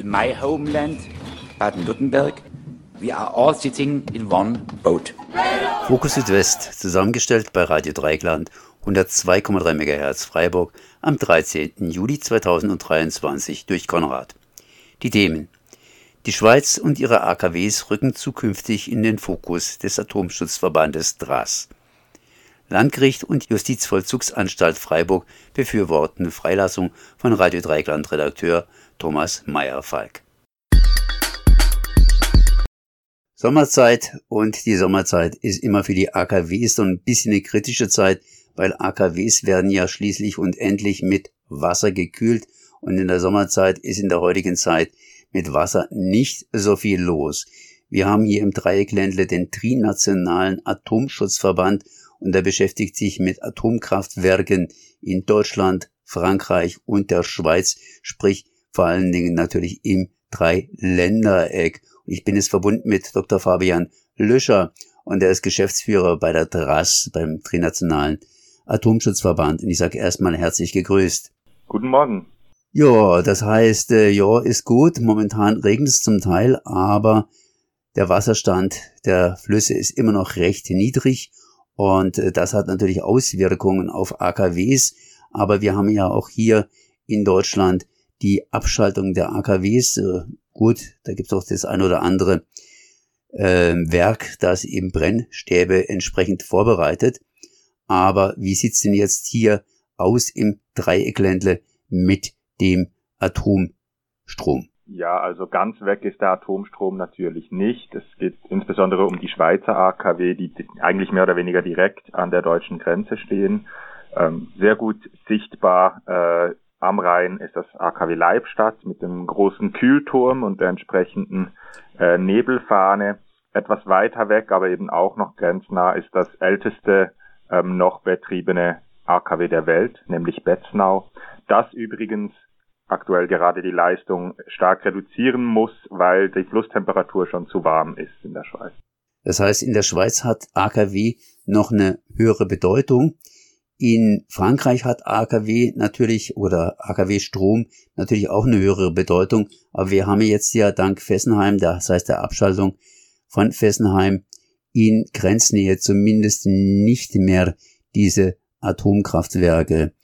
in my homeland, Baden-Württemberg, we are all sitting in one boat. Fokus Südwest, zusammengestellt bei Radio Dreigland, 102,3 MHz Freiburg, am 13. Juli 2023 durch Konrad. Die Themen. Die Schweiz und ihre AKWs rücken zukünftig in den Fokus des Atomschutzverbandes DRAS. Landgericht und Justizvollzugsanstalt Freiburg befürworten Freilassung von Radio Dreigland Redakteur Thomas Meyer-Falk. Sommerzeit und die Sommerzeit ist immer für die AKWs so ein bisschen eine kritische Zeit, weil AKWs werden ja schließlich und endlich mit Wasser gekühlt und in der Sommerzeit ist in der heutigen Zeit mit Wasser nicht so viel los. Wir haben hier im Dreieckländle den Trinationalen Atomschutzverband und der beschäftigt sich mit Atomkraftwerken in Deutschland, Frankreich und der Schweiz, sprich vor allen Dingen natürlich im Dreiländereck. Und ich bin jetzt verbunden mit Dr. Fabian Löscher und er ist Geschäftsführer bei der DRAS, beim Trinationalen Atomschutzverband. Und ich sage erstmal herzlich gegrüßt. Guten Morgen. Ja, das heißt, äh, ja, ist gut. Momentan regnet es zum Teil, aber der Wasserstand der Flüsse ist immer noch recht niedrig und äh, das hat natürlich Auswirkungen auf AKWs. Aber wir haben ja auch hier in Deutschland die Abschaltung der AKWs. Äh, gut, da gibt es auch das ein oder andere äh, Werk, das eben Brennstäbe entsprechend vorbereitet. Aber wie sieht's denn jetzt hier aus im Dreieckländle mit dem Atomstrom? Ja, also ganz weg ist der Atomstrom natürlich nicht. Es geht insbesondere um die Schweizer AKW, die eigentlich mehr oder weniger direkt an der deutschen Grenze stehen. Ähm, sehr gut sichtbar äh, am Rhein ist das AKW Leibstadt mit dem großen Kühlturm und der entsprechenden äh, Nebelfahne. Etwas weiter weg, aber eben auch noch grenznah, ist das älteste ähm, noch betriebene AKW der Welt, nämlich Betznau. Das übrigens aktuell gerade die Leistung stark reduzieren muss, weil die Flusstemperatur schon zu warm ist in der Schweiz. Das heißt, in der Schweiz hat AKW noch eine höhere Bedeutung. In Frankreich hat AKW natürlich oder AKW Strom natürlich auch eine höhere Bedeutung. Aber wir haben jetzt ja dank Fessenheim, das heißt der Abschaltung von Fessenheim, in Grenznähe zumindest nicht mehr diese Atomkraftwerke.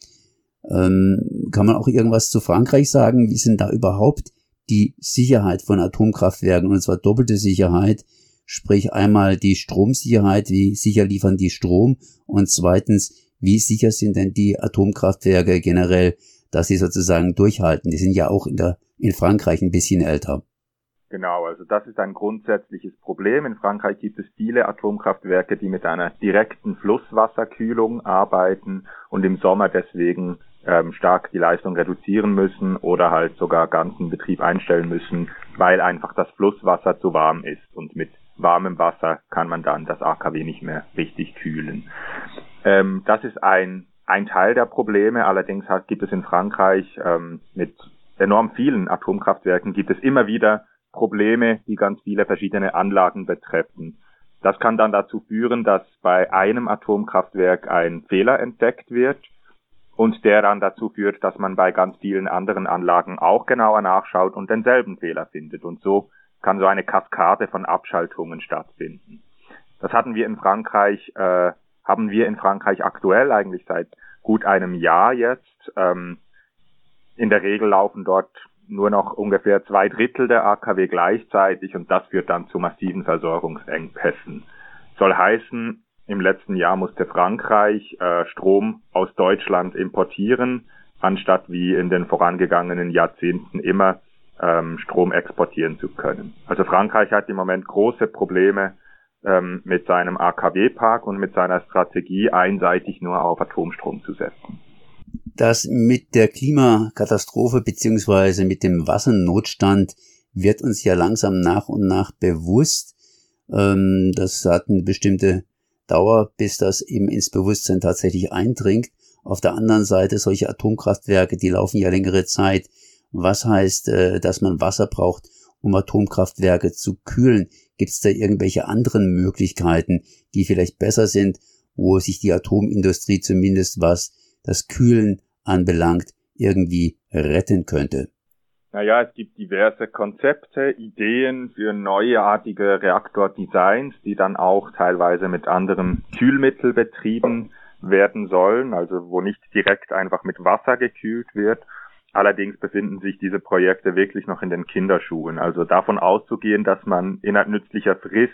Ähm, kann man auch irgendwas zu Frankreich sagen? Wie sind da überhaupt die Sicherheit von Atomkraftwerken? Und zwar doppelte Sicherheit, sprich einmal die Stromsicherheit, wie sicher liefern die Strom? Und zweitens, wie sicher sind denn die Atomkraftwerke generell, dass sie sozusagen durchhalten? Die sind ja auch in, der, in Frankreich ein bisschen älter. Genau, also das ist ein grundsätzliches Problem. In Frankreich gibt es viele Atomkraftwerke, die mit einer direkten Flusswasserkühlung arbeiten und im Sommer deswegen ähm, stark die Leistung reduzieren müssen oder halt sogar ganzen Betrieb einstellen müssen, weil einfach das Flusswasser zu warm ist und mit warmem Wasser kann man dann das AKW nicht mehr richtig kühlen. Ähm, das ist ein, ein Teil der Probleme. Allerdings hat, gibt es in Frankreich ähm, mit enorm vielen Atomkraftwerken gibt es immer wieder Probleme, die ganz viele verschiedene Anlagen betreffen. Das kann dann dazu führen, dass bei einem Atomkraftwerk ein Fehler entdeckt wird und der dann dazu führt, dass man bei ganz vielen anderen Anlagen auch genauer nachschaut und denselben Fehler findet. Und so kann so eine Kaskade von Abschaltungen stattfinden. Das hatten wir in Frankreich, äh, haben wir in Frankreich aktuell eigentlich seit gut einem Jahr jetzt. Ähm, in der Regel laufen dort nur noch ungefähr zwei Drittel der AKW gleichzeitig und das führt dann zu massiven Versorgungsengpässen. Soll heißen, im letzten Jahr musste Frankreich äh, Strom aus Deutschland importieren, anstatt wie in den vorangegangenen Jahrzehnten immer ähm, Strom exportieren zu können. Also Frankreich hat im Moment große Probleme ähm, mit seinem AKW-Park und mit seiner Strategie einseitig nur auf Atomstrom zu setzen. Das mit der Klimakatastrophe beziehungsweise mit dem Wassernotstand wird uns ja langsam nach und nach bewusst. Ähm, das hat eine bestimmte Dauer, bis das eben ins Bewusstsein tatsächlich eindringt. Auf der anderen Seite solche Atomkraftwerke, die laufen ja längere Zeit. Was heißt, äh, dass man Wasser braucht, um Atomkraftwerke zu kühlen? Gibt es da irgendwelche anderen Möglichkeiten, die vielleicht besser sind, wo sich die Atomindustrie zumindest was das Kühlen anbelangt, irgendwie retten könnte? Naja, es gibt diverse Konzepte, Ideen für neuartige Reaktordesigns, die dann auch teilweise mit anderem Kühlmittel betrieben werden sollen, also wo nicht direkt einfach mit Wasser gekühlt wird. Allerdings befinden sich diese Projekte wirklich noch in den Kinderschuhen. Also davon auszugehen, dass man innerhalb nützlicher Frist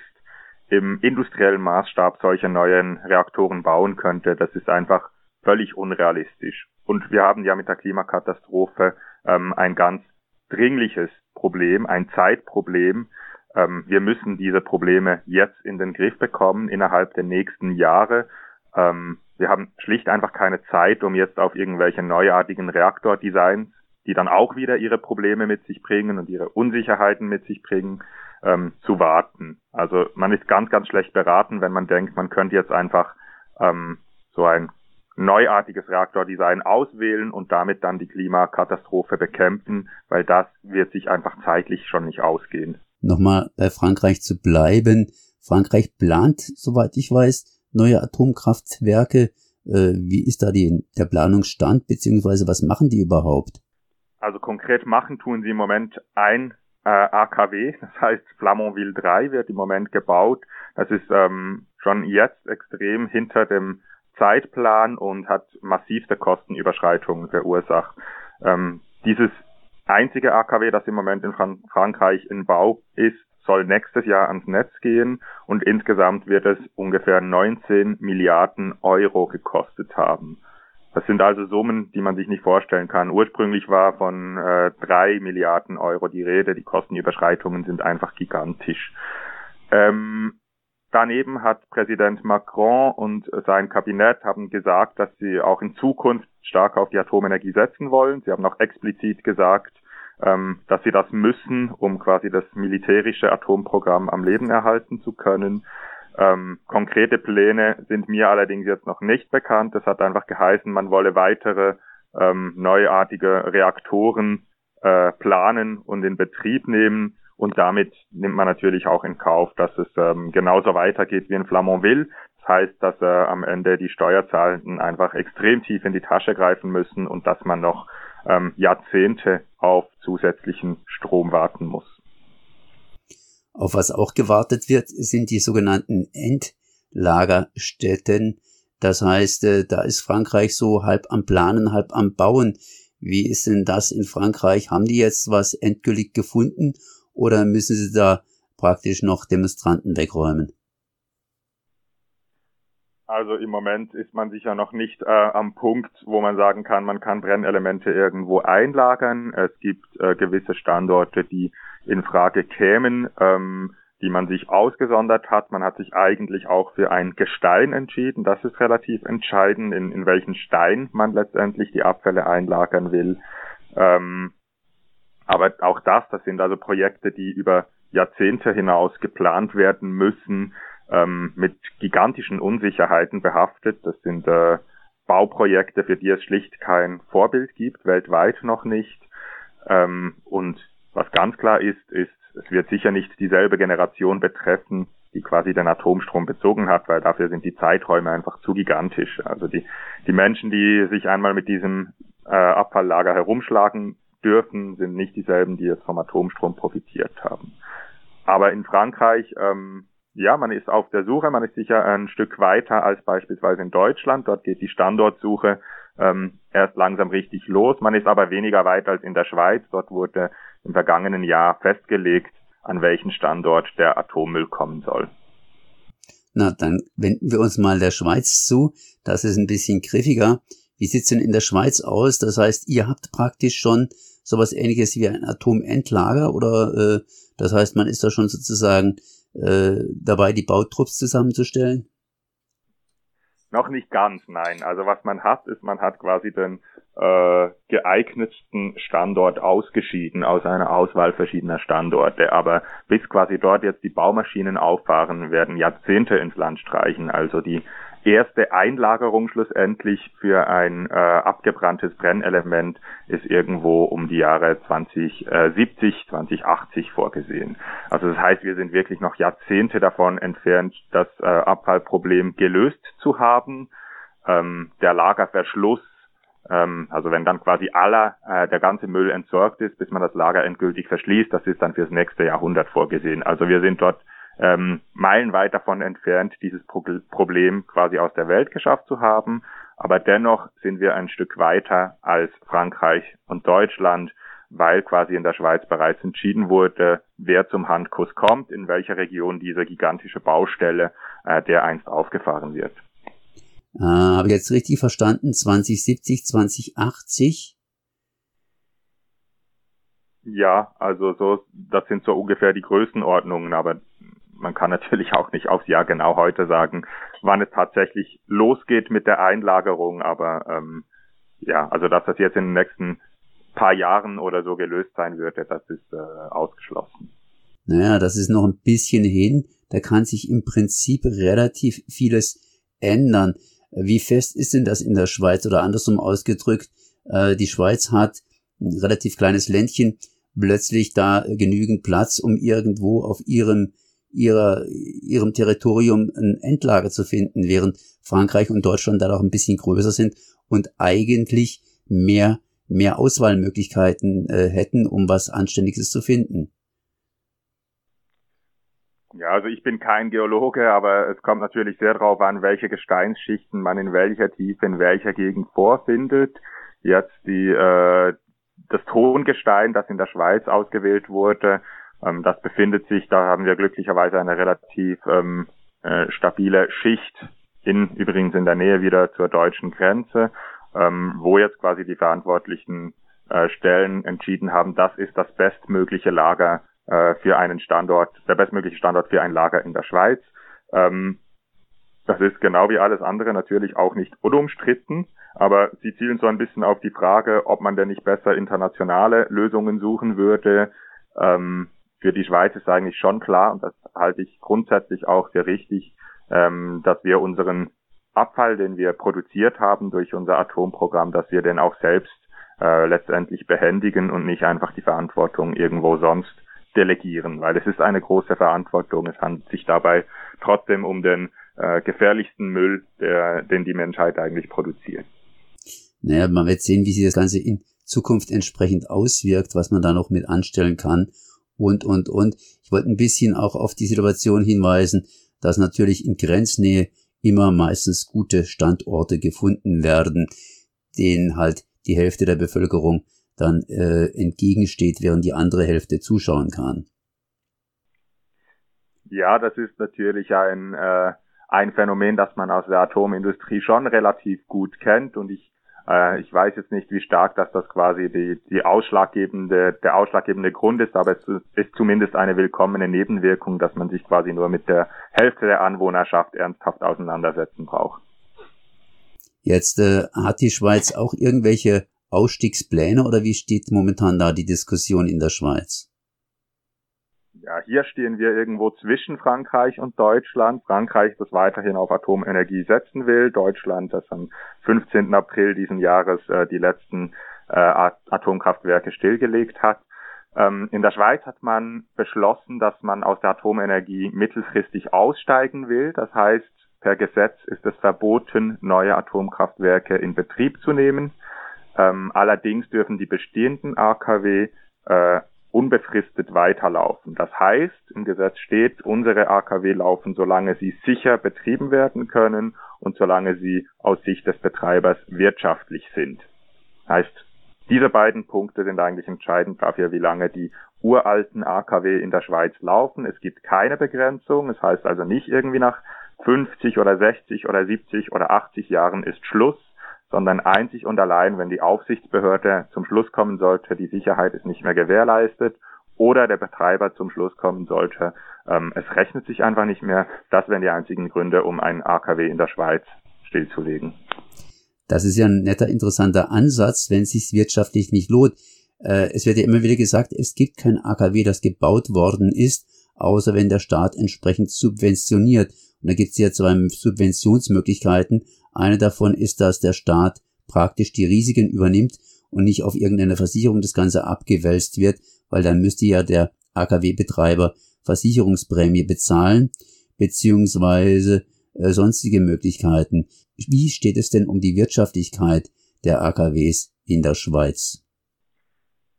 im industriellen Maßstab solche neuen Reaktoren bauen könnte, das ist einfach völlig unrealistisch. Und wir haben ja mit der Klimakatastrophe ähm, ein ganz dringliches Problem, ein Zeitproblem. Ähm, wir müssen diese Probleme jetzt in den Griff bekommen innerhalb der nächsten Jahre. Ähm, wir haben schlicht einfach keine Zeit, um jetzt auf irgendwelche neuartigen Reaktordesigns, die dann auch wieder ihre Probleme mit sich bringen und ihre Unsicherheiten mit sich bringen, ähm, zu warten. Also man ist ganz, ganz schlecht beraten, wenn man denkt, man könnte jetzt einfach ähm, so ein neuartiges Reaktordesign auswählen und damit dann die Klimakatastrophe bekämpfen, weil das wird sich einfach zeitlich schon nicht ausgehen. Nochmal bei Frankreich zu bleiben. Frankreich plant, soweit ich weiß, neue Atomkraftwerke. Äh, wie ist da die, der Planungsstand, beziehungsweise was machen die überhaupt? Also konkret machen tun sie im Moment ein äh, AKW, das heißt Flamanville 3 wird im Moment gebaut. Das ist ähm, schon jetzt extrem hinter dem Zeitplan und hat massivste Kostenüberschreitungen verursacht. Ähm, dieses einzige AKW, das im Moment in Fran Frankreich in Bau ist, soll nächstes Jahr ans Netz gehen und insgesamt wird es ungefähr 19 Milliarden Euro gekostet haben. Das sind also Summen, die man sich nicht vorstellen kann. Ursprünglich war von äh, drei Milliarden Euro die Rede. Die Kostenüberschreitungen sind einfach gigantisch. Ähm, Daneben hat Präsident Macron und sein Kabinett haben gesagt, dass sie auch in Zukunft stark auf die Atomenergie setzen wollen. Sie haben auch explizit gesagt, ähm, dass sie das müssen, um quasi das militärische Atomprogramm am Leben erhalten zu können. Ähm, konkrete Pläne sind mir allerdings jetzt noch nicht bekannt. Das hat einfach geheißen, man wolle weitere ähm, neuartige Reaktoren äh, planen und in Betrieb nehmen. Und damit nimmt man natürlich auch in Kauf, dass es ähm, genauso weitergeht wie in Flamanville. Das heißt, dass äh, am Ende die Steuerzahlenden einfach extrem tief in die Tasche greifen müssen und dass man noch ähm, Jahrzehnte auf zusätzlichen Strom warten muss. Auf was auch gewartet wird, sind die sogenannten Endlagerstätten. Das heißt, äh, da ist Frankreich so halb am Planen, halb am Bauen. Wie ist denn das in Frankreich? Haben die jetzt was endgültig gefunden oder müssen Sie da praktisch noch Demonstranten wegräumen? Also im Moment ist man sicher noch nicht äh, am Punkt, wo man sagen kann, man kann Brennelemente irgendwo einlagern. Es gibt äh, gewisse Standorte, die in Frage kämen, ähm, die man sich ausgesondert hat. Man hat sich eigentlich auch für ein Gestein entschieden. Das ist relativ entscheidend, in, in welchen Stein man letztendlich die Abfälle einlagern will. Ähm, aber auch das, das sind also Projekte, die über Jahrzehnte hinaus geplant werden müssen, ähm, mit gigantischen Unsicherheiten behaftet. Das sind äh, Bauprojekte, für die es schlicht kein Vorbild gibt, weltweit noch nicht. Ähm, und was ganz klar ist, ist, es wird sicher nicht dieselbe Generation betreffen, die quasi den Atomstrom bezogen hat, weil dafür sind die Zeiträume einfach zu gigantisch. Also die, die Menschen, die sich einmal mit diesem äh, Abfalllager herumschlagen dürfen, sind nicht dieselben, die jetzt vom Atomstrom profitiert haben. Aber in Frankreich, ähm, ja, man ist auf der Suche, man ist sicher ein Stück weiter als beispielsweise in Deutschland. Dort geht die Standortsuche ähm, erst langsam richtig los. Man ist aber weniger weit als in der Schweiz. Dort wurde im vergangenen Jahr festgelegt, an welchen Standort der Atommüll kommen soll. Na, dann wenden wir uns mal der Schweiz zu. Das ist ein bisschen griffiger. Wie sieht's denn in der Schweiz aus? Das heißt, ihr habt praktisch schon sowas ähnliches wie ein Atomendlager oder äh, das heißt, man ist da schon sozusagen äh, dabei, die Bautrupps zusammenzustellen? Noch nicht ganz, nein. Also was man hat, ist, man hat quasi den äh, geeignetsten Standort ausgeschieden aus einer Auswahl verschiedener Standorte. Aber bis quasi dort jetzt die Baumaschinen auffahren, werden Jahrzehnte ins Land streichen. Also die erste Einlagerung schlussendlich für ein äh, abgebranntes Brennelement ist irgendwo um die Jahre 2070, 2080 vorgesehen. Also das heißt, wir sind wirklich noch Jahrzehnte davon entfernt, das äh, Abfallproblem gelöst zu haben. Ähm, der Lagerverschluss ähm, also wenn dann quasi aller, äh, der ganze Müll entsorgt ist, bis man das Lager endgültig verschließt, das ist dann fürs nächste Jahrhundert vorgesehen. Also wir sind dort ähm, meilenweit davon entfernt, dieses Pro Problem quasi aus der Welt geschafft zu haben. Aber dennoch sind wir ein Stück weiter als Frankreich und Deutschland, weil quasi in der Schweiz bereits entschieden wurde, wer zum Handkuss kommt, in welcher Region diese gigantische Baustelle äh, dereinst aufgefahren wird. Äh, Habe ich jetzt richtig verstanden? 2070, 2080? Ja, also so, das sind so ungefähr die Größenordnungen, aber man kann natürlich auch nicht aufs Jahr genau heute sagen, wann es tatsächlich losgeht mit der Einlagerung, aber ähm, ja, also dass das jetzt in den nächsten paar Jahren oder so gelöst sein wird, das ist äh, ausgeschlossen. Naja, das ist noch ein bisschen hin. Da kann sich im Prinzip relativ vieles ändern. Wie fest ist denn das in der Schweiz oder andersrum ausgedrückt? Äh, die Schweiz hat ein relativ kleines Ländchen, plötzlich da genügend Platz, um irgendwo auf ihrem ihrer, ihrem Territorium ein Endlager zu finden, während Frankreich und Deutschland da doch ein bisschen größer sind und eigentlich mehr, mehr Auswahlmöglichkeiten äh, hätten, um was Anständiges zu finden. Ja, also ich bin kein Geologe, aber es kommt natürlich sehr darauf an, welche Gesteinsschichten man in welcher Tiefe, in welcher Gegend vorfindet. Jetzt die, äh, das Tongestein, das in der Schweiz ausgewählt wurde, ähm, das befindet sich, da haben wir glücklicherweise eine relativ ähm, äh, stabile Schicht in, übrigens in der Nähe wieder zur deutschen Grenze, ähm, wo jetzt quasi die verantwortlichen äh, Stellen entschieden haben, das ist das bestmögliche Lager äh, für einen Standort, der bestmögliche Standort für ein Lager in der Schweiz. Ähm, das ist genau wie alles andere natürlich auch nicht unumstritten, aber sie zielen so ein bisschen auf die Frage, ob man denn nicht besser internationale Lösungen suchen würde. Ähm, für die Schweiz ist eigentlich schon klar, und das halte ich grundsätzlich auch für richtig, ähm, dass wir unseren Abfall, den wir produziert haben durch unser Atomprogramm, dass wir den auch selbst äh, letztendlich behändigen und nicht einfach die Verantwortung irgendwo sonst delegieren, weil es ist eine große Verantwortung. Es handelt sich dabei trotzdem um den äh, gefährlichsten Müll, der, den die Menschheit eigentlich produziert. Naja, man wird sehen, wie sich das Ganze in Zukunft entsprechend auswirkt, was man da noch mit anstellen kann und, und, und. Ich wollte ein bisschen auch auf die Situation hinweisen, dass natürlich in Grenznähe immer meistens gute Standorte gefunden werden, denen halt die Hälfte der Bevölkerung dann äh, entgegensteht, während die andere Hälfte zuschauen kann. Ja, das ist natürlich ein, äh, ein Phänomen, das man aus der Atomindustrie schon relativ gut kennt und ich äh, ich weiß jetzt nicht, wie stark dass das quasi die, die ausschlaggebende, der ausschlaggebende Grund ist, aber es ist zumindest eine willkommene Nebenwirkung, dass man sich quasi nur mit der Hälfte der Anwohnerschaft ernsthaft auseinandersetzen braucht. Jetzt äh, hat die Schweiz auch irgendwelche Ausstiegspläne oder wie steht momentan da die Diskussion in der Schweiz? Ja, hier stehen wir irgendwo zwischen Frankreich und Deutschland. Frankreich, das weiterhin auf Atomenergie setzen will. Deutschland, das am 15. April diesen Jahres äh, die letzten äh, Atomkraftwerke stillgelegt hat. Ähm, in der Schweiz hat man beschlossen, dass man aus der Atomenergie mittelfristig aussteigen will. Das heißt, per Gesetz ist es verboten, neue Atomkraftwerke in Betrieb zu nehmen. Ähm, allerdings dürfen die bestehenden AKW äh, unbefristet weiterlaufen. Das heißt, im Gesetz steht, unsere AKW laufen, solange sie sicher betrieben werden können und solange sie aus Sicht des Betreibers wirtschaftlich sind. Heißt, diese beiden Punkte sind eigentlich entscheidend dafür, wie lange die uralten AKW in der Schweiz laufen. Es gibt keine Begrenzung. Es heißt also nicht irgendwie nach 50 oder 60 oder 70 oder 80 Jahren ist Schluss, sondern einzig und allein, wenn die Aufsichtsbehörde zum Schluss kommen sollte, die Sicherheit ist nicht mehr gewährleistet oder der Betreiber zum Schluss kommen sollte, ähm, es rechnet sich einfach nicht mehr. Das wären die einzigen Gründe, um ein AKW in der Schweiz stillzulegen. Das ist ja ein netter, interessanter Ansatz, wenn es sich wirtschaftlich nicht lohnt. Äh, es wird ja immer wieder gesagt, es gibt kein AKW, das gebaut worden ist, außer wenn der Staat entsprechend subventioniert. Und da gibt es ja zwei Subventionsmöglichkeiten. Eine davon ist, dass der Staat praktisch die Risiken übernimmt und nicht auf irgendeine Versicherung das Ganze abgewälzt wird, weil dann müsste ja der AKW-Betreiber Versicherungsprämie bezahlen, beziehungsweise äh, sonstige Möglichkeiten. Wie steht es denn um die Wirtschaftlichkeit der AKWs in der Schweiz?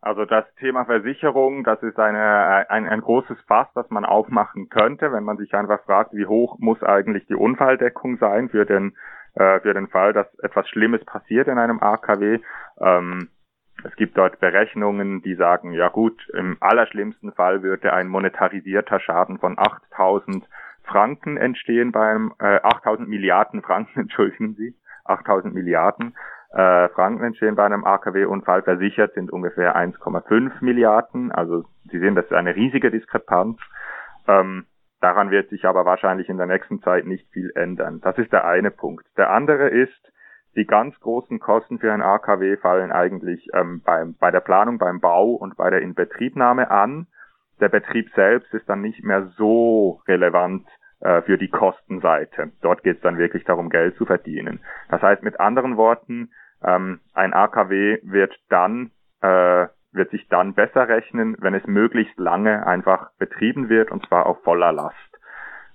Also das Thema Versicherung, das ist eine, ein, ein großes Fass, das man aufmachen könnte, wenn man sich einfach fragt, wie hoch muss eigentlich die Unfalldeckung sein für den, äh, für den Fall, dass etwas Schlimmes passiert in einem AKW. Ähm, es gibt dort Berechnungen, die sagen, ja gut, im allerschlimmsten Fall würde ein monetarisierter Schaden von 8000 Franken entstehen beim, äh, 8000 Milliarden Franken, entschuldigen Sie, 8000 Milliarden äh, Franken entstehen bei einem AKW-Unfall. Versichert sind ungefähr 1,5 Milliarden. Also Sie sehen, das ist eine riesige Diskrepanz. Ähm, daran wird sich aber wahrscheinlich in der nächsten Zeit nicht viel ändern. Das ist der eine Punkt. Der andere ist, die ganz großen Kosten für ein AKW fallen eigentlich ähm, beim, bei der Planung, beim Bau und bei der Inbetriebnahme an. Der Betrieb selbst ist dann nicht mehr so relevant äh, für die Kostenseite. Dort geht es dann wirklich darum, Geld zu verdienen. Das heißt mit anderen Worten, ähm, ein AKW wird dann äh, wird sich dann besser rechnen, wenn es möglichst lange einfach betrieben wird und zwar auf voller Last.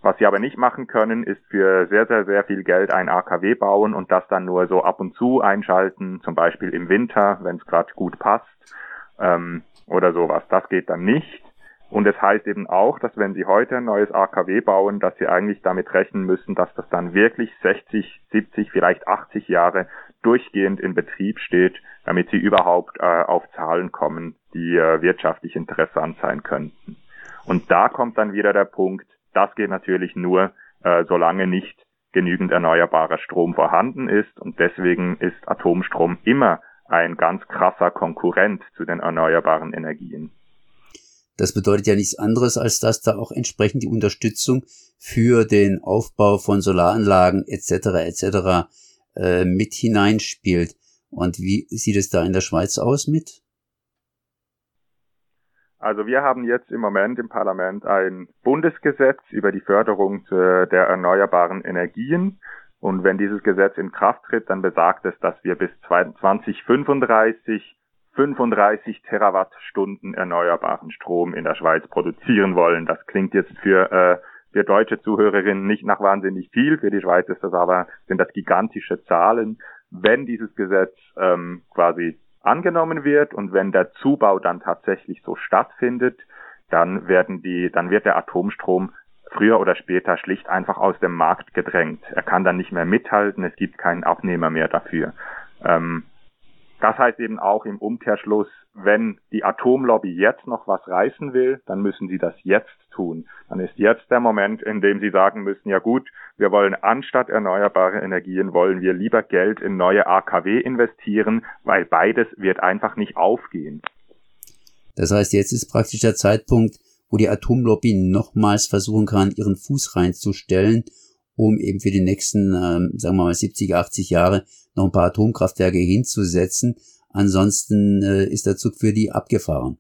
Was sie aber nicht machen können, ist für sehr, sehr, sehr viel Geld ein AKW bauen und das dann nur so ab und zu einschalten, zum Beispiel im Winter, wenn es gerade gut passt ähm, oder sowas. Das geht dann nicht. Und es heißt eben auch, dass wenn Sie heute ein neues AKW bauen, dass Sie eigentlich damit rechnen müssen, dass das dann wirklich 60, 70, vielleicht 80 Jahre durchgehend in Betrieb steht, damit Sie überhaupt äh, auf Zahlen kommen, die äh, wirtschaftlich interessant sein könnten. Und da kommt dann wieder der Punkt, das geht natürlich nur, äh, solange nicht genügend erneuerbarer Strom vorhanden ist. Und deswegen ist Atomstrom immer ein ganz krasser Konkurrent zu den erneuerbaren Energien. Das bedeutet ja nichts anderes, als dass da auch entsprechend die Unterstützung für den Aufbau von Solaranlagen etc. etc. Äh, mit hineinspielt. Und wie sieht es da in der Schweiz aus mit? Also wir haben jetzt im Moment im Parlament ein Bundesgesetz über die Förderung der erneuerbaren Energien. Und wenn dieses Gesetz in Kraft tritt, dann besagt es, dass wir bis 2035 35 Terawattstunden erneuerbaren Strom in der Schweiz produzieren wollen. Das klingt jetzt für, äh, für deutsche Zuhörerinnen nicht nach wahnsinnig viel. Für die Schweiz ist das aber, sind das gigantische Zahlen. Wenn dieses Gesetz ähm, quasi angenommen wird und wenn der Zubau dann tatsächlich so stattfindet, dann werden die, dann wird der Atomstrom früher oder später schlicht einfach aus dem Markt gedrängt. Er kann dann nicht mehr mithalten, es gibt keinen Abnehmer mehr dafür. Ähm, das heißt eben auch im Umkehrschluss, wenn die Atomlobby jetzt noch was reißen will, dann müssen sie das jetzt tun. Dann ist jetzt der Moment, in dem sie sagen müssen, ja gut, wir wollen anstatt erneuerbare Energien, wollen wir lieber Geld in neue AKW investieren, weil beides wird einfach nicht aufgehen. Das heißt, jetzt ist praktisch der Zeitpunkt, wo die Atomlobby nochmals versuchen kann, ihren Fuß reinzustellen, um eben für die nächsten, ähm, sagen wir mal, 70, 80 Jahre noch ein paar Atomkraftwerke hinzusetzen. Ansonsten äh, ist der Zug für die abgefahren.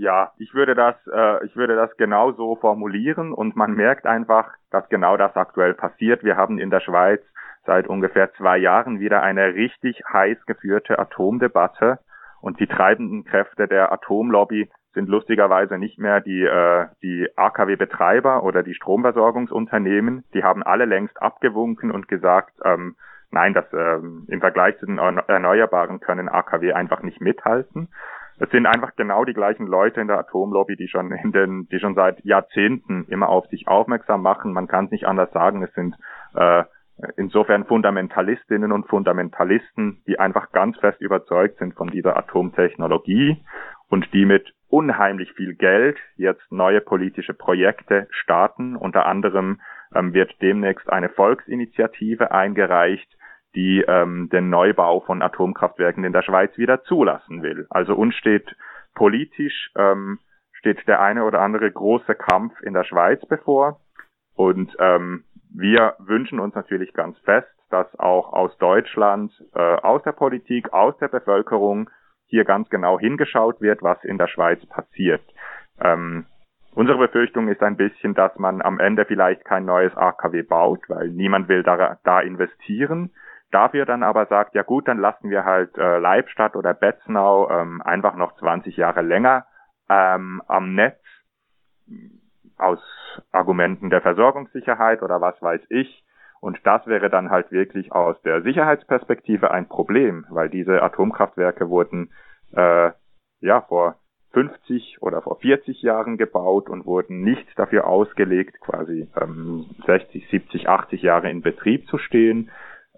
Ja, ich würde das, äh, ich würde das genau so formulieren und man merkt einfach, dass genau das aktuell passiert. Wir haben in der Schweiz seit ungefähr zwei Jahren wieder eine richtig heiß geführte Atomdebatte und die treibenden Kräfte der Atomlobby sind lustigerweise nicht mehr die, äh, die AKW-Betreiber oder die Stromversorgungsunternehmen. Die haben alle längst abgewunken und gesagt, ähm, nein, das ähm, im Vergleich zu den Erneuerbaren können AKW einfach nicht mithalten. Es sind einfach genau die gleichen Leute in der Atomlobby, die schon in den, die schon seit Jahrzehnten immer auf sich aufmerksam machen. Man kann es nicht anders sagen. Es sind äh, insofern Fundamentalistinnen und Fundamentalisten, die einfach ganz fest überzeugt sind von dieser Atomtechnologie und die mit unheimlich viel Geld jetzt neue politische Projekte starten. Unter anderem ähm, wird demnächst eine Volksinitiative eingereicht, die ähm, den Neubau von Atomkraftwerken in der Schweiz wieder zulassen will. Also uns steht politisch ähm, steht der eine oder andere große Kampf in der Schweiz bevor. Und ähm, wir wünschen uns natürlich ganz fest, dass auch aus Deutschland, äh, aus der Politik, aus der Bevölkerung hier ganz genau hingeschaut wird, was in der Schweiz passiert. Ähm, unsere Befürchtung ist ein bisschen, dass man am Ende vielleicht kein neues AKW baut, weil niemand will da, da investieren. Dafür dann aber sagt, ja gut, dann lassen wir halt äh, Leibstadt oder Betznau ähm, einfach noch 20 Jahre länger ähm, am Netz aus Argumenten der Versorgungssicherheit oder was weiß ich. Und das wäre dann halt wirklich aus der Sicherheitsperspektive ein Problem, weil diese Atomkraftwerke wurden äh, ja vor 50 oder vor 40 Jahren gebaut und wurden nicht dafür ausgelegt, quasi ähm, 60, 70, 80 Jahre in Betrieb zu stehen.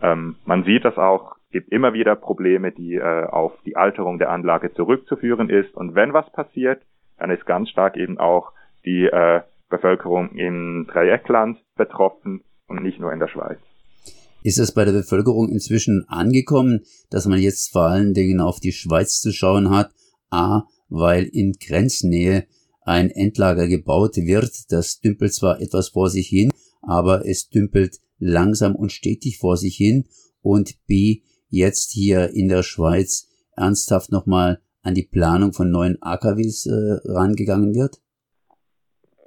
Ähm, man sieht das auch, gibt immer wieder Probleme, die äh, auf die Alterung der Anlage zurückzuführen ist. Und wenn was passiert, dann ist ganz stark eben auch die äh, Bevölkerung im Dreieckland betroffen und nicht nur in der Schweiz. Ist es bei der Bevölkerung inzwischen angekommen, dass man jetzt vor allen Dingen auf die Schweiz zu schauen hat? A, weil in Grenznähe ein Endlager gebaut wird. Das dümpelt zwar etwas vor sich hin, aber es dümpelt langsam und stetig vor sich hin. Und B, jetzt hier in der Schweiz ernsthaft nochmal an die Planung von neuen AKWs äh, rangegangen wird?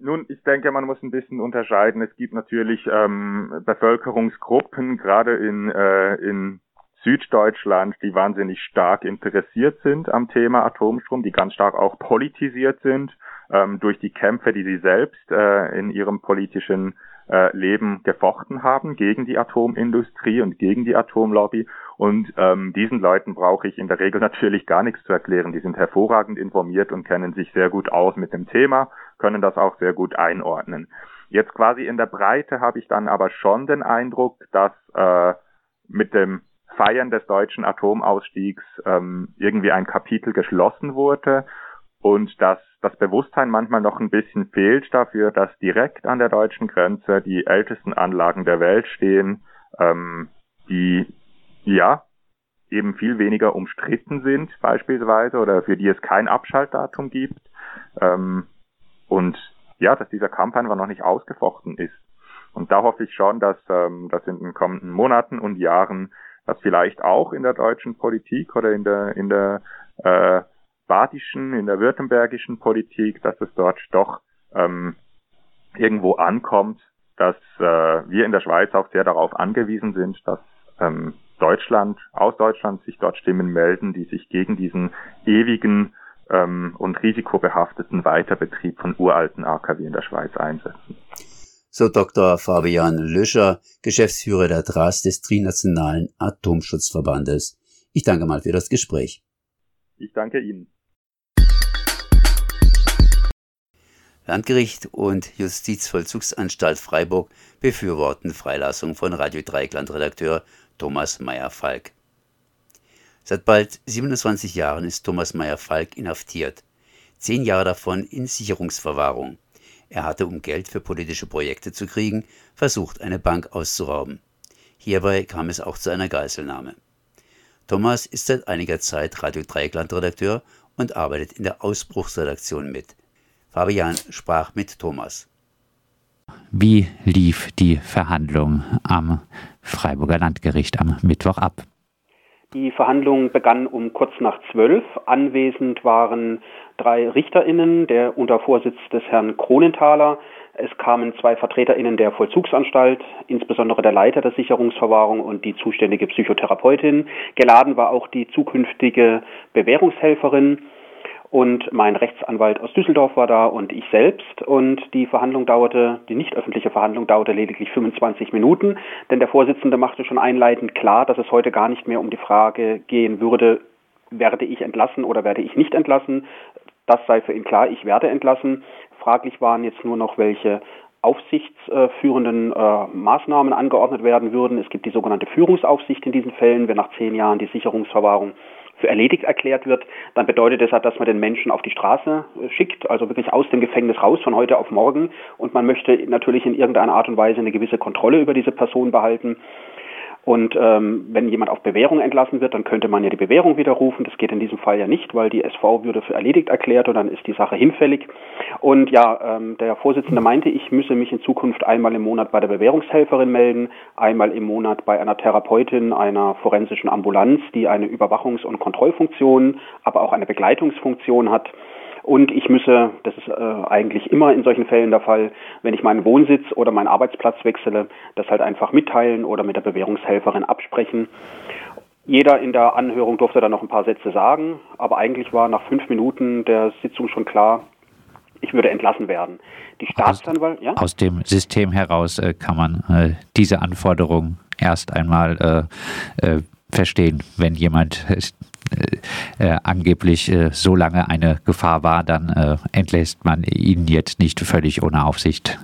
Nun, ich denke, man muss ein bisschen unterscheiden. Es gibt natürlich ähm, Bevölkerungsgruppen, gerade in, äh, in Süddeutschland, die wahnsinnig stark interessiert sind am Thema Atomstrom, die ganz stark auch politisiert sind ähm, durch die Kämpfe, die sie selbst äh, in ihrem politischen äh, Leben gefochten haben gegen die Atomindustrie und gegen die Atomlobby. Und ähm, diesen Leuten brauche ich in der Regel natürlich gar nichts zu erklären. Die sind hervorragend informiert und kennen sich sehr gut aus mit dem Thema, können das auch sehr gut einordnen. Jetzt quasi in der Breite habe ich dann aber schon den Eindruck, dass äh, mit dem Feiern des deutschen Atomausstiegs ähm, irgendwie ein Kapitel geschlossen wurde und dass das Bewusstsein manchmal noch ein bisschen fehlt dafür, dass direkt an der deutschen Grenze die ältesten Anlagen der Welt stehen, ähm, die ja eben viel weniger umstritten sind beispielsweise oder für die es kein Abschaltdatum gibt ähm, und ja, dass dieser Kampf einfach noch nicht ausgefochten ist. Und da hoffe ich schon, dass, ähm, dass in den kommenden Monaten und Jahren dass vielleicht auch in der deutschen Politik oder in der, in der äh, badischen, in der württembergischen Politik, dass es dort doch ähm, irgendwo ankommt, dass äh, wir in der Schweiz auch sehr darauf angewiesen sind, dass ähm, Deutschland, aus Deutschland sich dort Stimmen melden, die sich gegen diesen ewigen ähm, und risikobehafteten Weiterbetrieb von uralten AKW in der Schweiz einsetzen so Dr. Fabian Löscher, Geschäftsführer der DRAS des Trinationalen Atomschutzverbandes. Ich danke mal für das Gespräch. Ich danke Ihnen. Landgericht und Justizvollzugsanstalt Freiburg befürworten Freilassung von Radio Dreieckland Redakteur Thomas Meyer-Falk. Seit bald 27 Jahren ist Thomas Meyer-Falk inhaftiert, zehn Jahre davon in Sicherungsverwahrung. Er hatte, um Geld für politische Projekte zu kriegen, versucht, eine Bank auszurauben. Hierbei kam es auch zu einer Geiselnahme. Thomas ist seit einiger Zeit Radio Dreieckland-Redakteur und arbeitet in der Ausbruchsredaktion mit. Fabian sprach mit Thomas. Wie lief die Verhandlung am Freiburger Landgericht am Mittwoch ab? Die Verhandlung begann um kurz nach zwölf. Anwesend waren drei RichterInnen, der unter Vorsitz des Herrn Kronenthaler. Es kamen zwei VertreterInnen der Vollzugsanstalt, insbesondere der Leiter der Sicherungsverwahrung und die zuständige Psychotherapeutin. Geladen war auch die zukünftige Bewährungshelferin und mein Rechtsanwalt aus Düsseldorf war da und ich selbst und die Verhandlung dauerte, die nicht öffentliche Verhandlung dauerte lediglich 25 Minuten, denn der Vorsitzende machte schon einleitend klar, dass es heute gar nicht mehr um die Frage gehen würde, werde ich entlassen oder werde ich nicht entlassen. Das sei für ihn klar, ich werde entlassen. Fraglich waren jetzt nur noch, welche aufsichtsführenden äh, Maßnahmen angeordnet werden würden. Es gibt die sogenannte Führungsaufsicht in diesen Fällen, wenn nach zehn Jahren die Sicherungsverwahrung für erledigt erklärt wird, dann bedeutet das, dass man den Menschen auf die Straße äh, schickt, also wirklich aus dem Gefängnis raus von heute auf morgen. Und man möchte natürlich in irgendeiner Art und Weise eine gewisse Kontrolle über diese Person behalten. Und ähm, wenn jemand auf Bewährung entlassen wird, dann könnte man ja die Bewährung widerrufen. Das geht in diesem Fall ja nicht, weil die SV würde für erledigt erklärt und dann ist die Sache hinfällig. Und ja, ähm, der Vorsitzende meinte, ich müsse mich in Zukunft einmal im Monat bei der Bewährungshelferin melden, einmal im Monat bei einer Therapeutin einer forensischen Ambulanz, die eine Überwachungs- und Kontrollfunktion, aber auch eine Begleitungsfunktion hat. Und ich müsse, das ist äh, eigentlich immer in solchen Fällen der Fall, wenn ich meinen Wohnsitz oder meinen Arbeitsplatz wechsle, das halt einfach mitteilen oder mit der Bewährungshelferin absprechen. Jeder in der Anhörung durfte dann noch ein paar Sätze sagen, aber eigentlich war nach fünf Minuten der Sitzung schon klar, ich würde entlassen werden. Die Staatsanwalt, aus, ja? Aus dem System heraus äh, kann man äh, diese Anforderung erst einmal äh, äh verstehen, wenn jemand äh, äh, angeblich so lange eine Gefahr war, dann entlässt man ihn jetzt nicht völlig ohne Aufsicht.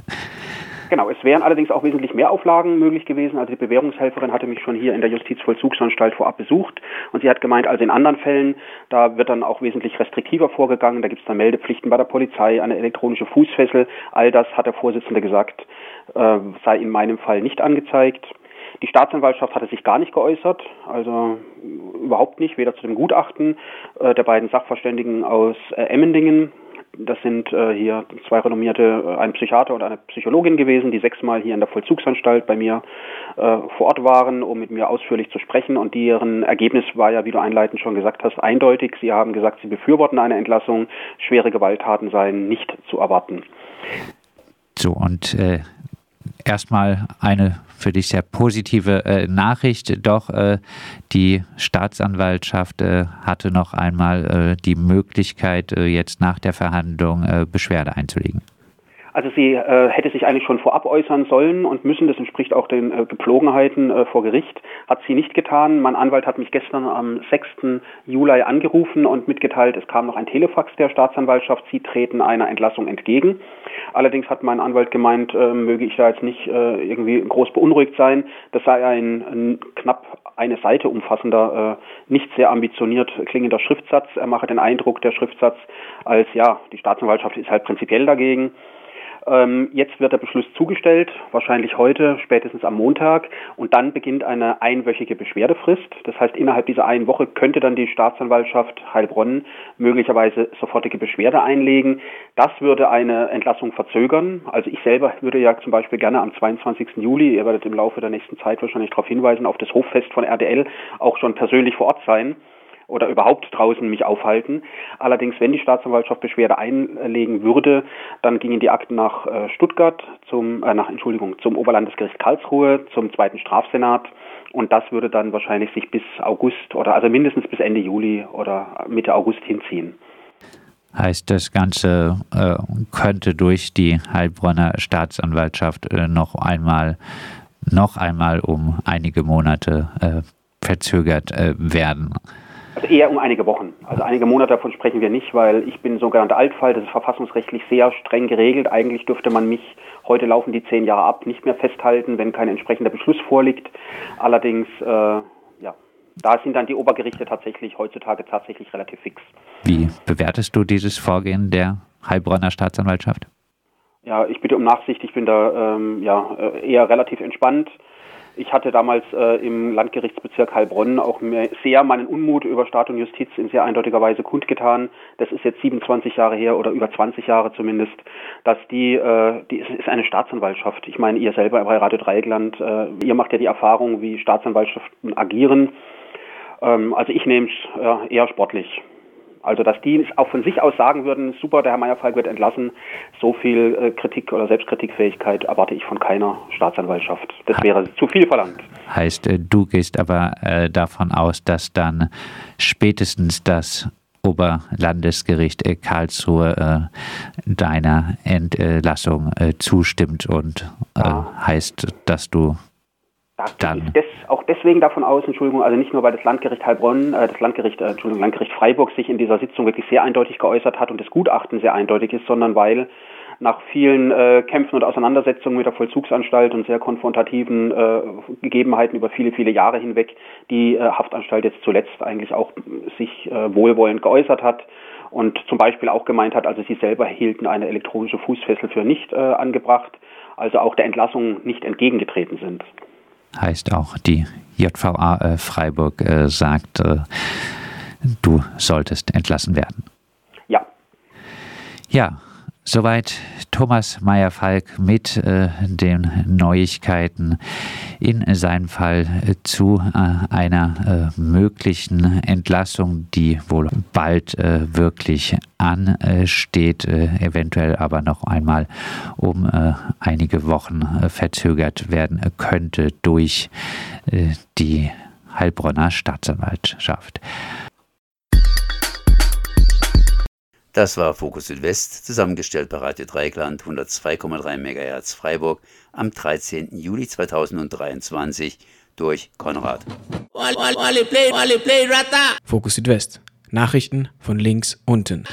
Genau, es wären allerdings auch wesentlich mehr Auflagen möglich gewesen. Also die Bewährungshelferin hatte mich schon hier in der Justizvollzugsanstalt vorab besucht und sie hat gemeint, also in anderen Fällen, da wird dann auch wesentlich restriktiver vorgegangen. Da gibt es dann Meldepflichten bei der Polizei, eine elektronische Fußfessel. All das hat der Vorsitzende gesagt, äh, sei in meinem Fall nicht angezeigt. Die Staatsanwaltschaft hatte sich gar nicht geäußert, also überhaupt nicht, weder zu dem Gutachten äh, der beiden Sachverständigen aus äh, Emmendingen, das sind äh, hier zwei renommierte, äh, ein Psychiater und eine Psychologin gewesen, die sechsmal hier in der Vollzugsanstalt bei mir äh, vor Ort waren, um mit mir ausführlich zu sprechen. Und deren Ergebnis war ja, wie du einleitend schon gesagt hast, eindeutig. Sie haben gesagt, sie befürworten eine Entlassung. Schwere Gewalttaten seien nicht zu erwarten. So, und äh, erstmal eine für dich sehr positive äh, Nachricht. Doch äh, die Staatsanwaltschaft äh, hatte noch einmal äh, die Möglichkeit, äh, jetzt nach der Verhandlung äh, Beschwerde einzulegen. Also sie äh, hätte sich eigentlich schon vorab äußern sollen und müssen, das entspricht auch den äh, Gepflogenheiten äh, vor Gericht, hat sie nicht getan. Mein Anwalt hat mich gestern am 6. Juli angerufen und mitgeteilt, es kam noch ein Telefax der Staatsanwaltschaft, sie treten einer Entlassung entgegen. Allerdings hat mein Anwalt gemeint, äh, möge ich da jetzt nicht äh, irgendwie groß beunruhigt sein. Das sei ein, ein knapp eine Seite umfassender, äh, nicht sehr ambitioniert klingender Schriftsatz. Er mache den Eindruck, der Schriftsatz, als ja, die Staatsanwaltschaft ist halt prinzipiell dagegen. Ähm, jetzt wird der Beschluss zugestellt, wahrscheinlich heute, spätestens am Montag. Und dann beginnt eine einwöchige Beschwerdefrist. Das heißt, innerhalb dieser einen Woche könnte dann die Staatsanwaltschaft Heilbronn möglicherweise sofortige Beschwerde einlegen. Das würde eine Entlassung verzögern. Also ich selber würde ja zum Beispiel gerne am 22. Juli, ihr werdet im Laufe der nächsten Zeit wahrscheinlich darauf hinweisen, auf das Hoffest von RDL auch schon persönlich vor Ort sein oder überhaupt draußen mich aufhalten. Allerdings, wenn die Staatsanwaltschaft Beschwerde einlegen würde, dann gingen die Akten nach äh, Stuttgart zum, äh, nach Entschuldigung, zum Oberlandesgericht Karlsruhe, zum zweiten Strafsenat und das würde dann wahrscheinlich sich bis August oder also mindestens bis Ende Juli oder Mitte August hinziehen. Heißt, das Ganze äh, könnte durch die Heilbronner Staatsanwaltschaft äh, noch einmal noch einmal um einige Monate äh, verzögert äh, werden. Eher um einige Wochen. Also einige Monate davon sprechen wir nicht, weil ich bin sogenannter Altfall. Das ist verfassungsrechtlich sehr streng geregelt. Eigentlich dürfte man mich, heute laufen die zehn Jahre ab, nicht mehr festhalten, wenn kein entsprechender Beschluss vorliegt. Allerdings, äh, ja, da sind dann die Obergerichte tatsächlich heutzutage tatsächlich relativ fix. Wie bewertest du dieses Vorgehen der Heilbronner Staatsanwaltschaft? Ja, ich bitte um Nachsicht. Ich bin da ähm, ja, äh, eher relativ entspannt. Ich hatte damals äh, im Landgerichtsbezirk Heilbronn auch mehr, sehr meinen Unmut über Staat und Justiz in sehr eindeutiger Weise kundgetan. Das ist jetzt 27 Jahre her oder über 20 Jahre zumindest, dass die, äh, die ist, eine Staatsanwaltschaft. Ich meine, ihr selber bei Radio Dreieckland, äh, ihr macht ja die Erfahrung, wie Staatsanwaltschaften agieren. Ähm, also ich nehme es äh, eher sportlich. Also dass die auch von sich aus sagen würden, super, der Herr Meyerfalk wird entlassen, so viel äh, Kritik oder Selbstkritikfähigkeit erwarte ich von keiner Staatsanwaltschaft. Das wäre zu viel verlangt. Heißt, äh, du gehst aber äh, davon aus, dass dann spätestens das Oberlandesgericht Karlsruhe deiner Entlassung zustimmt und ja. heißt, dass du da gehe ich des, auch deswegen davon aus, Entschuldigung, also nicht nur, weil das Landgericht Heilbronn, äh, das Landgericht, äh, Entschuldigung, Landgericht Freiburg sich in dieser Sitzung wirklich sehr eindeutig geäußert hat und das Gutachten sehr eindeutig ist, sondern weil nach vielen äh, Kämpfen und Auseinandersetzungen mit der Vollzugsanstalt und sehr konfrontativen äh, Gegebenheiten über viele, viele Jahre hinweg die äh, Haftanstalt jetzt zuletzt eigentlich auch sich äh, wohlwollend geäußert hat und zum Beispiel auch gemeint hat, also sie selber hielten eine elektronische Fußfessel für nicht äh, angebracht, also auch der Entlassung nicht entgegengetreten sind heißt auch die JVA äh, Freiburg äh, sagt, äh, du solltest entlassen werden. Ja. Ja, Soweit Thomas Meyer-Falk mit äh, den Neuigkeiten in seinem Fall äh, zu äh, einer äh, möglichen Entlassung, die wohl bald wirklich ansteht, eventuell aber noch einmal um einige Wochen verzögert werden könnte durch die Heilbronner Staatsanwaltschaft. Das war Fokus Südwest, zusammengestellt bei Radio Dreikland 102,3 MHz Freiburg am 13. Juli 2023 durch Konrad. Fokus Südwest. Nachrichten von links unten.